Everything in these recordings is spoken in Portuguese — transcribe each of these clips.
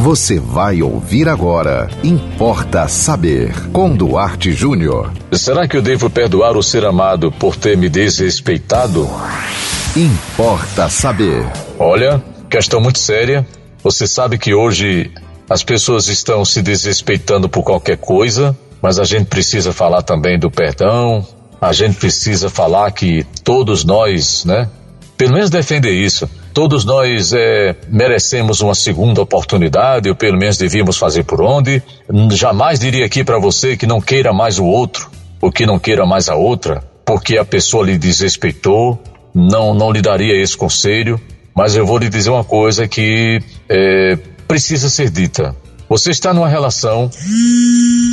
Você vai ouvir agora. Importa saber. Com Duarte Júnior. Será que eu devo perdoar o ser amado por ter me desrespeitado? Importa saber. Olha, questão muito séria. Você sabe que hoje as pessoas estão se desrespeitando por qualquer coisa, mas a gente precisa falar também do perdão. A gente precisa falar que todos nós, né? Pelo menos defender isso Todos nós é, merecemos uma segunda oportunidade, ou pelo menos devíamos fazer por onde. Jamais diria aqui para você que não queira mais o outro, ou que não queira mais a outra, porque a pessoa lhe desrespeitou. Não, não lhe daria esse conselho, mas eu vou lhe dizer uma coisa que é, precisa ser dita. Você está numa relação,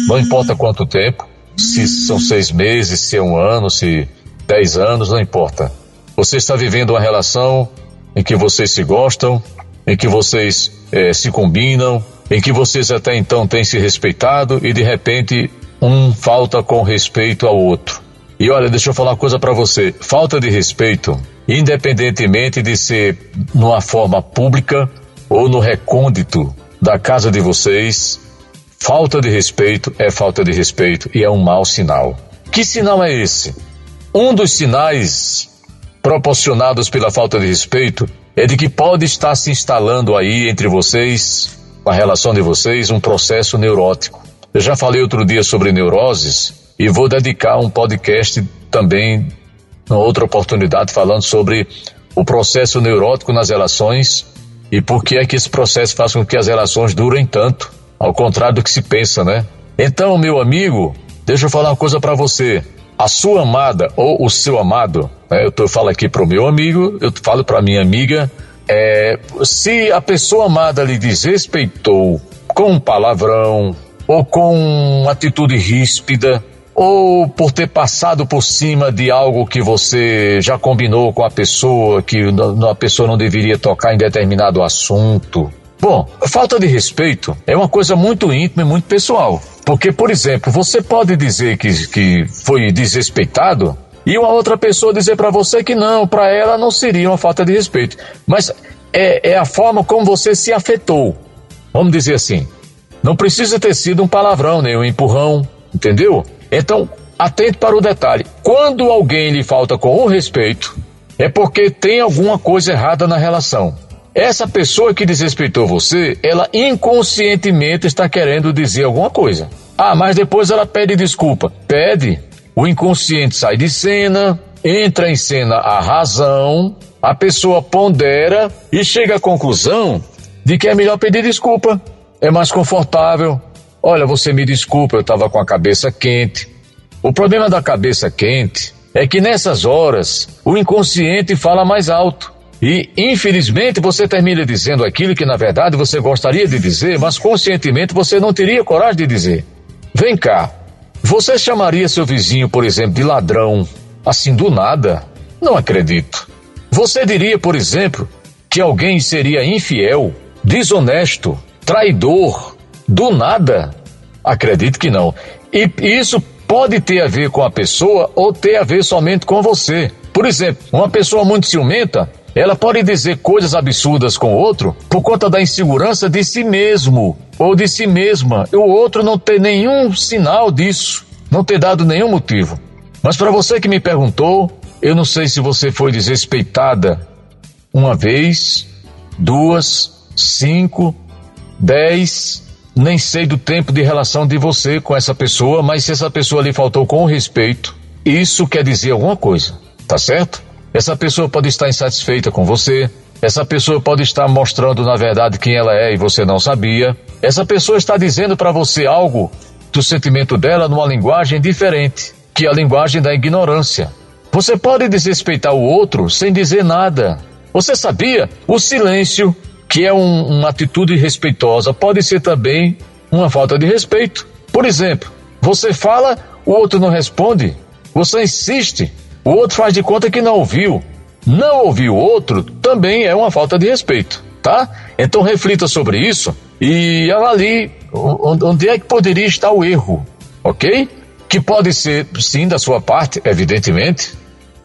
não importa quanto tempo, se são seis meses, se é um ano, se dez anos, não importa. Você está vivendo uma relação em que vocês se gostam, em que vocês é, se combinam, em que vocês até então têm se respeitado e de repente um falta com respeito ao outro. E olha, deixa eu falar uma coisa para você: falta de respeito, independentemente de ser numa forma pública ou no recôndito da casa de vocês, falta de respeito é falta de respeito e é um mau sinal. Que sinal é esse? Um dos sinais proporcionados pela falta de respeito é de que pode estar se instalando aí entre vocês, a relação de vocês, um processo neurótico. Eu já falei outro dia sobre neuroses e vou dedicar um podcast também, numa outra oportunidade, falando sobre o processo neurótico nas relações e por que é que esse processo faz com que as relações durem tanto, ao contrário do que se pensa, né? Então, meu amigo, deixa eu falar uma coisa para você a sua amada ou o seu amado, né, eu tô, falo aqui para o meu amigo, eu falo para minha amiga, é, se a pessoa amada lhe desrespeitou com um palavrão ou com uma atitude ríspida, ou por ter passado por cima de algo que você já combinou com a pessoa, que a pessoa não deveria tocar em determinado assunto. Bom, falta de respeito é uma coisa muito íntima e muito pessoal. Porque, por exemplo, você pode dizer que, que foi desrespeitado e uma outra pessoa dizer para você que não, para ela não seria uma falta de respeito. Mas é, é a forma como você se afetou. Vamos dizer assim. Não precisa ter sido um palavrão, nem um empurrão, entendeu? Então, atente para o detalhe. Quando alguém lhe falta com o respeito, é porque tem alguma coisa errada na relação. Essa pessoa que desrespeitou você, ela inconscientemente está querendo dizer alguma coisa. Ah, mas depois ela pede desculpa. Pede. O inconsciente sai de cena, entra em cena a razão, a pessoa pondera e chega à conclusão de que é melhor pedir desculpa. É mais confortável. Olha, você me desculpa, eu estava com a cabeça quente. O problema da cabeça quente é que nessas horas o inconsciente fala mais alto. E, infelizmente, você termina dizendo aquilo que, na verdade, você gostaria de dizer, mas conscientemente você não teria coragem de dizer. Vem cá, você chamaria seu vizinho, por exemplo, de ladrão, assim do nada? Não acredito. Você diria, por exemplo, que alguém seria infiel, desonesto, traidor, do nada? Acredito que não. E isso pode ter a ver com a pessoa ou ter a ver somente com você. Por exemplo, uma pessoa muito ciumenta ela pode dizer coisas absurdas com o outro por conta da insegurança de si mesmo ou de si mesma. O outro não ter nenhum sinal disso, não ter dado nenhum motivo. Mas para você que me perguntou, eu não sei se você foi desrespeitada uma vez, duas, cinco, dez, nem sei do tempo de relação de você com essa pessoa, mas se essa pessoa lhe faltou com respeito, isso quer dizer alguma coisa, tá certo? Essa pessoa pode estar insatisfeita com você. Essa pessoa pode estar mostrando na verdade quem ela é e você não sabia. Essa pessoa está dizendo para você algo do sentimento dela numa linguagem diferente, que é a linguagem da ignorância. Você pode desrespeitar o outro sem dizer nada. Você sabia? O silêncio, que é um, uma atitude respeitosa, pode ser também uma falta de respeito. Por exemplo, você fala, o outro não responde. Você insiste, o outro faz de conta que não ouviu. Não ouvir o outro também é uma falta de respeito, tá? Então reflita sobre isso e avalie onde é que poderia estar o erro, ok? Que pode ser, sim, da sua parte, evidentemente,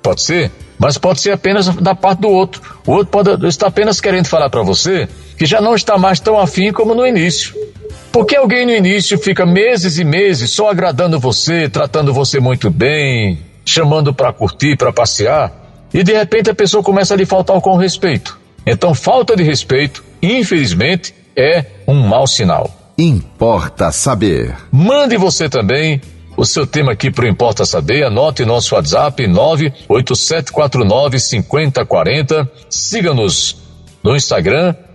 pode ser, mas pode ser apenas da parte do outro. O outro pode estar apenas querendo falar para você que já não está mais tão afim como no início. Porque alguém no início fica meses e meses só agradando você, tratando você muito bem, chamando para curtir, para passear, e de repente a pessoa começa a lhe faltar com respeito. Então, falta de respeito, infelizmente, é um mau sinal. Importa saber. Mande você também o seu tema aqui para o Importa Saber. Anote nosso WhatsApp 98749 5040. Siga-nos no Instagram